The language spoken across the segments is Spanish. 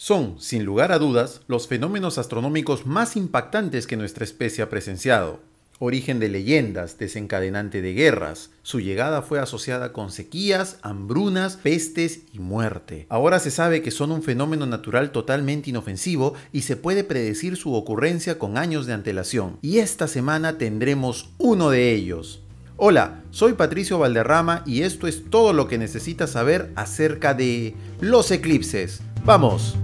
Son, sin lugar a dudas, los fenómenos astronómicos más impactantes que nuestra especie ha presenciado. Origen de leyendas, desencadenante de guerras, su llegada fue asociada con sequías, hambrunas, pestes y muerte. Ahora se sabe que son un fenómeno natural totalmente inofensivo y se puede predecir su ocurrencia con años de antelación. Y esta semana tendremos uno de ellos. Hola, soy Patricio Valderrama y esto es todo lo que necesitas saber acerca de los eclipses. ¡Vamos!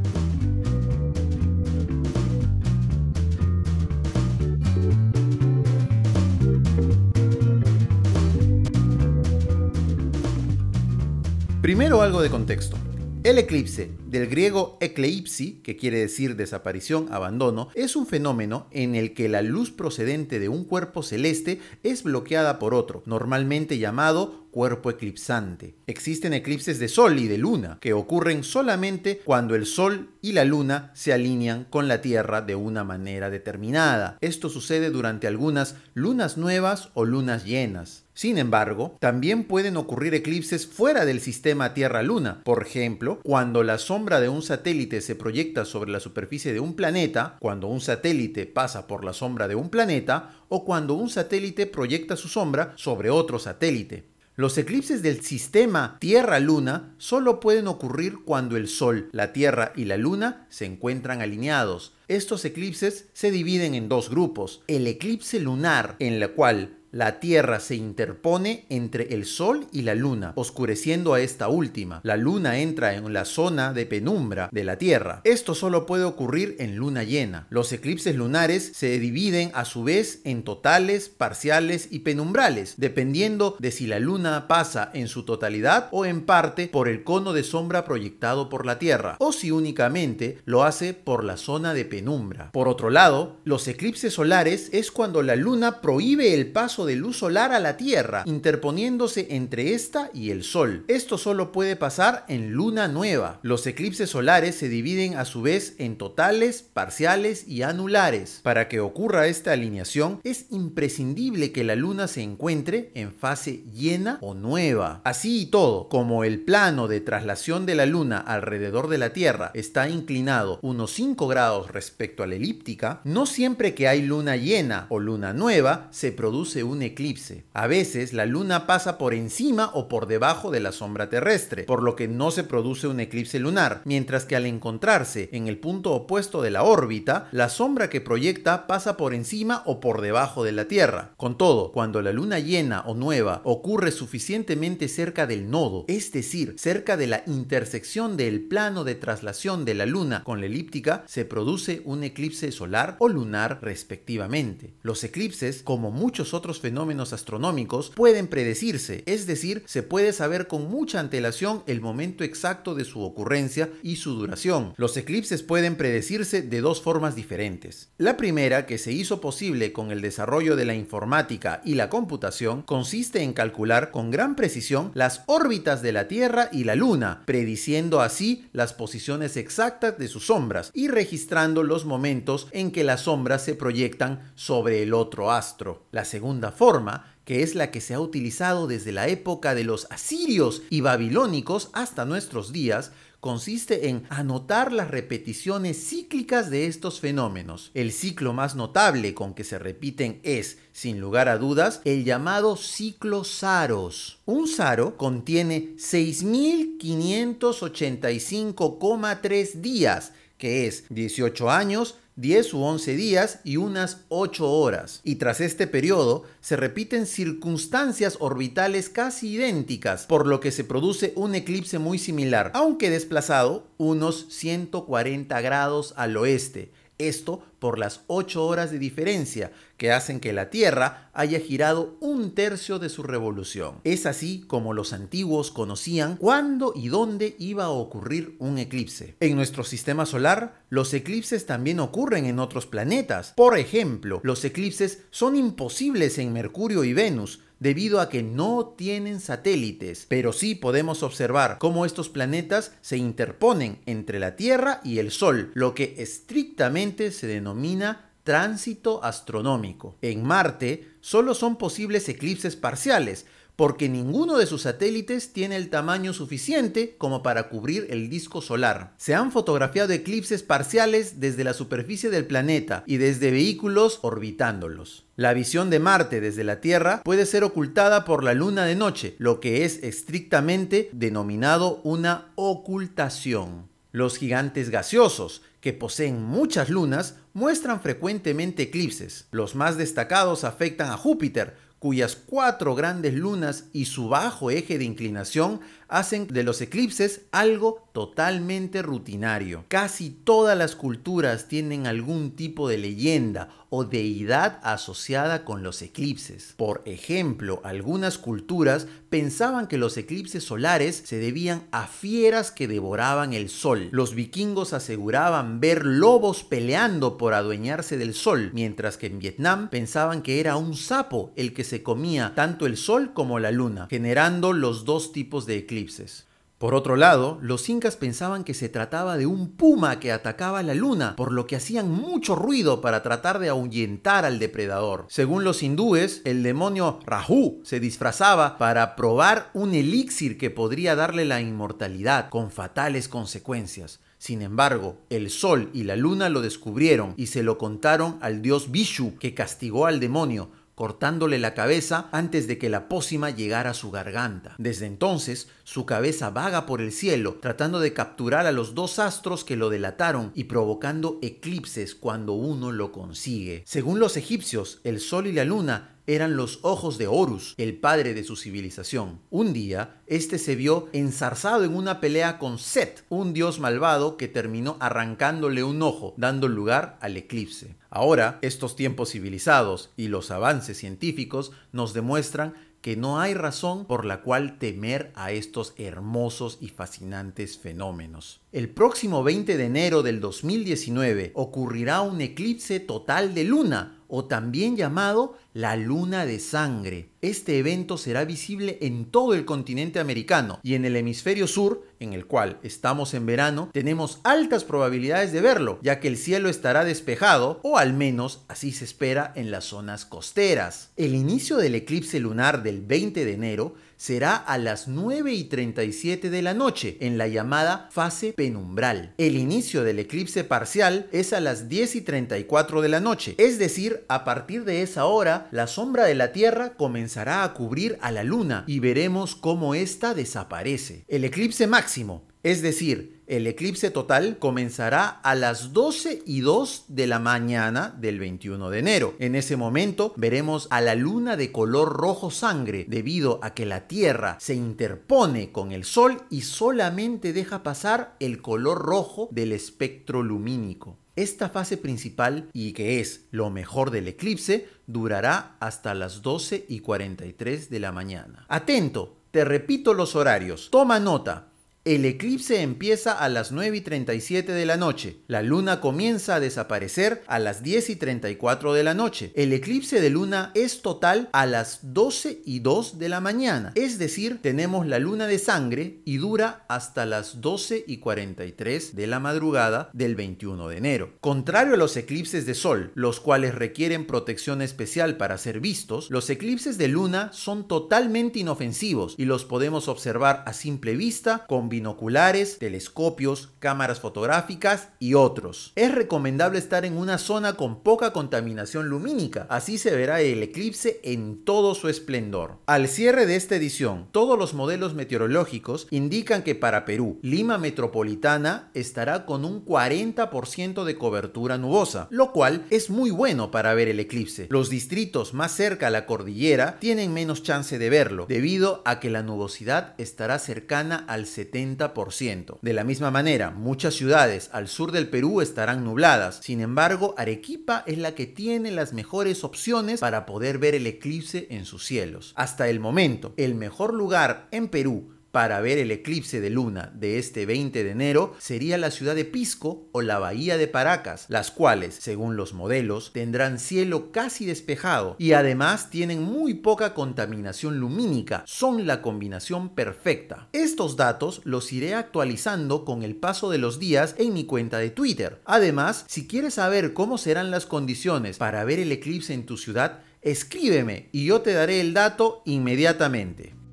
Primero algo de contexto. El eclipse, del griego ekleipsi, que quiere decir desaparición, abandono, es un fenómeno en el que la luz procedente de un cuerpo celeste es bloqueada por otro, normalmente llamado cuerpo eclipsante. Existen eclipses de sol y de luna, que ocurren solamente cuando el sol y la luna se alinean con la Tierra de una manera determinada. Esto sucede durante algunas lunas nuevas o lunas llenas. Sin embargo, también pueden ocurrir eclipses fuera del sistema Tierra-Luna. Por ejemplo, cuando la sombra de un satélite se proyecta sobre la superficie de un planeta, cuando un satélite pasa por la sombra de un planeta o cuando un satélite proyecta su sombra sobre otro satélite. Los eclipses del sistema Tierra-Luna solo pueden ocurrir cuando el Sol, la Tierra y la Luna se encuentran alineados. Estos eclipses se dividen en dos grupos. El eclipse lunar, en el cual la Tierra se interpone entre el Sol y la Luna, oscureciendo a esta última. La Luna entra en la zona de penumbra de la Tierra. Esto solo puede ocurrir en luna llena. Los eclipses lunares se dividen a su vez en totales, parciales y penumbrales, dependiendo de si la Luna pasa en su totalidad o en parte por el cono de sombra proyectado por la Tierra, o si únicamente lo hace por la zona de penumbra. Por otro lado, los eclipses solares es cuando la Luna prohíbe el paso de luz solar a la Tierra, interponiéndose entre esta y el Sol. Esto solo puede pasar en luna nueva. Los eclipses solares se dividen a su vez en totales, parciales y anulares. Para que ocurra esta alineación, es imprescindible que la luna se encuentre en fase llena o nueva. Así y todo, como el plano de traslación de la luna alrededor de la Tierra está inclinado unos 5 grados respecto a la elíptica, no siempre que hay luna llena o luna nueva se produce un un eclipse. A veces la luna pasa por encima o por debajo de la sombra terrestre, por lo que no se produce un eclipse lunar, mientras que al encontrarse en el punto opuesto de la órbita, la sombra que proyecta pasa por encima o por debajo de la Tierra. Con todo, cuando la luna llena o nueva ocurre suficientemente cerca del nodo, es decir, cerca de la intersección del plano de traslación de la luna con la elíptica, se produce un eclipse solar o lunar respectivamente. Los eclipses, como muchos otros fenómenos astronómicos pueden predecirse, es decir, se puede saber con mucha antelación el momento exacto de su ocurrencia y su duración. Los eclipses pueden predecirse de dos formas diferentes. La primera, que se hizo posible con el desarrollo de la informática y la computación, consiste en calcular con gran precisión las órbitas de la Tierra y la Luna, prediciendo así las posiciones exactas de sus sombras y registrando los momentos en que las sombras se proyectan sobre el otro astro. La segunda forma, que es la que se ha utilizado desde la época de los asirios y babilónicos hasta nuestros días, consiste en anotar las repeticiones cíclicas de estos fenómenos. El ciclo más notable con que se repiten es, sin lugar a dudas, el llamado ciclo Saros. Un Saro contiene 6.585,3 días, que es 18 años, 10 u 11 días y unas 8 horas. Y tras este periodo se repiten circunstancias orbitales casi idénticas, por lo que se produce un eclipse muy similar, aunque desplazado unos 140 grados al oeste esto por las 8 horas de diferencia que hacen que la Tierra haya girado un tercio de su revolución. Es así como los antiguos conocían cuándo y dónde iba a ocurrir un eclipse. En nuestro sistema solar, los eclipses también ocurren en otros planetas. Por ejemplo, los eclipses son imposibles en Mercurio y Venus, debido a que no tienen satélites, pero sí podemos observar cómo estos planetas se interponen entre la Tierra y el Sol, lo que estrictamente se denomina tránsito astronómico. En Marte solo son posibles eclipses parciales, porque ninguno de sus satélites tiene el tamaño suficiente como para cubrir el disco solar. Se han fotografiado eclipses parciales desde la superficie del planeta y desde vehículos orbitándolos. La visión de Marte desde la Tierra puede ser ocultada por la luna de noche, lo que es estrictamente denominado una ocultación. Los gigantes gaseosos, que poseen muchas lunas, muestran frecuentemente eclipses. Los más destacados afectan a Júpiter, cuyas cuatro grandes lunas y su bajo eje de inclinación hacen de los eclipses algo totalmente rutinario. Casi todas las culturas tienen algún tipo de leyenda o deidad asociada con los eclipses. Por ejemplo, algunas culturas pensaban que los eclipses solares se debían a fieras que devoraban el sol. Los vikingos aseguraban ver lobos peleando por adueñarse del sol, mientras que en Vietnam pensaban que era un sapo el que se comía tanto el sol como la luna, generando los dos tipos de eclipses. Por otro lado, los incas pensaban que se trataba de un puma que atacaba la luna, por lo que hacían mucho ruido para tratar de ahuyentar al depredador. Según los hindúes, el demonio Rahu se disfrazaba para probar un elixir que podría darle la inmortalidad, con fatales consecuencias. Sin embargo, el sol y la luna lo descubrieron y se lo contaron al dios Vishu, que castigó al demonio, cortándole la cabeza antes de que la pócima llegara a su garganta. Desde entonces, su cabeza vaga por el cielo, tratando de capturar a los dos astros que lo delataron y provocando eclipses cuando uno lo consigue. Según los egipcios, el sol y la luna eran los ojos de Horus, el padre de su civilización. Un día, este se vio enzarzado en una pelea con Set, un dios malvado que terminó arrancándole un ojo, dando lugar al eclipse. Ahora, estos tiempos civilizados y los avances científicos nos demuestran que no hay razón por la cual temer a estos hermosos y fascinantes fenómenos. El próximo 20 de enero del 2019 ocurrirá un eclipse total de luna, o también llamado la luna de sangre. Este evento será visible en todo el continente americano y en el hemisferio sur, en el cual estamos en verano, tenemos altas probabilidades de verlo, ya que el cielo estará despejado, o al menos así se espera en las zonas costeras. El inicio del eclipse lunar del 20 de enero será a las 9 y 37 de la noche, en la llamada fase penumbral. El inicio del eclipse parcial es a las 10 y 34 de la noche, es decir, a partir de esa hora la sombra de la Tierra comenzará a cubrir a la Luna y veremos cómo ésta desaparece. El eclipse máximo, es decir, el eclipse total comenzará a las 12 y 2 de la mañana del 21 de enero. En ese momento veremos a la luna de color rojo sangre debido a que la Tierra se interpone con el Sol y solamente deja pasar el color rojo del espectro lumínico. Esta fase principal, y que es lo mejor del eclipse, durará hasta las 12 y 43 de la mañana. Atento, te repito los horarios. Toma nota. El eclipse empieza a las 9 y 37 de la noche. La luna comienza a desaparecer a las 10 y 34 de la noche. El eclipse de luna es total a las 12 y 2 de la mañana. Es decir, tenemos la luna de sangre y dura hasta las 12 y 43 de la madrugada del 21 de enero. Contrario a los eclipses de sol, los cuales requieren protección especial para ser vistos, los eclipses de luna son totalmente inofensivos y los podemos observar a simple vista con binoculares, telescopios, cámaras fotográficas y otros. Es recomendable estar en una zona con poca contaminación lumínica, así se verá el eclipse en todo su esplendor. Al cierre de esta edición, todos los modelos meteorológicos indican que para Perú, Lima metropolitana estará con un 40% de cobertura nubosa, lo cual es muy bueno para ver el eclipse. Los distritos más cerca a la cordillera tienen menos chance de verlo, debido a que la nubosidad estará cercana al 70 de la misma manera, muchas ciudades al sur del Perú estarán nubladas. Sin embargo, Arequipa es la que tiene las mejores opciones para poder ver el eclipse en sus cielos. Hasta el momento, el mejor lugar en Perú para ver el eclipse de luna de este 20 de enero sería la ciudad de Pisco o la bahía de Paracas, las cuales, según los modelos, tendrán cielo casi despejado y además tienen muy poca contaminación lumínica, son la combinación perfecta. Estos datos los iré actualizando con el paso de los días en mi cuenta de Twitter. Además, si quieres saber cómo serán las condiciones para ver el eclipse en tu ciudad, escríbeme y yo te daré el dato inmediatamente.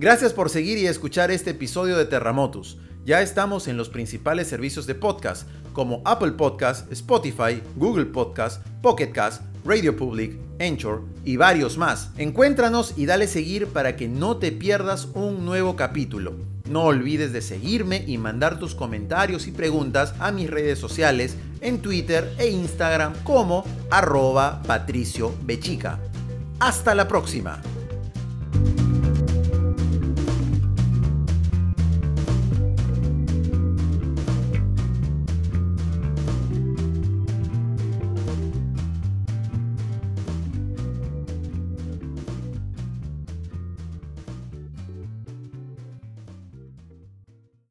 Gracias por seguir y escuchar este episodio de Terramotus. Ya estamos en los principales servicios de podcast como Apple Podcast, Spotify, Google Podcast, Pocket Cast, Radio Public, Anchor y varios más. Encuéntranos y dale seguir para que no te pierdas un nuevo capítulo. No olvides de seguirme y mandar tus comentarios y preguntas a mis redes sociales en Twitter e Instagram como arroba patricio Bechica. Hasta la próxima.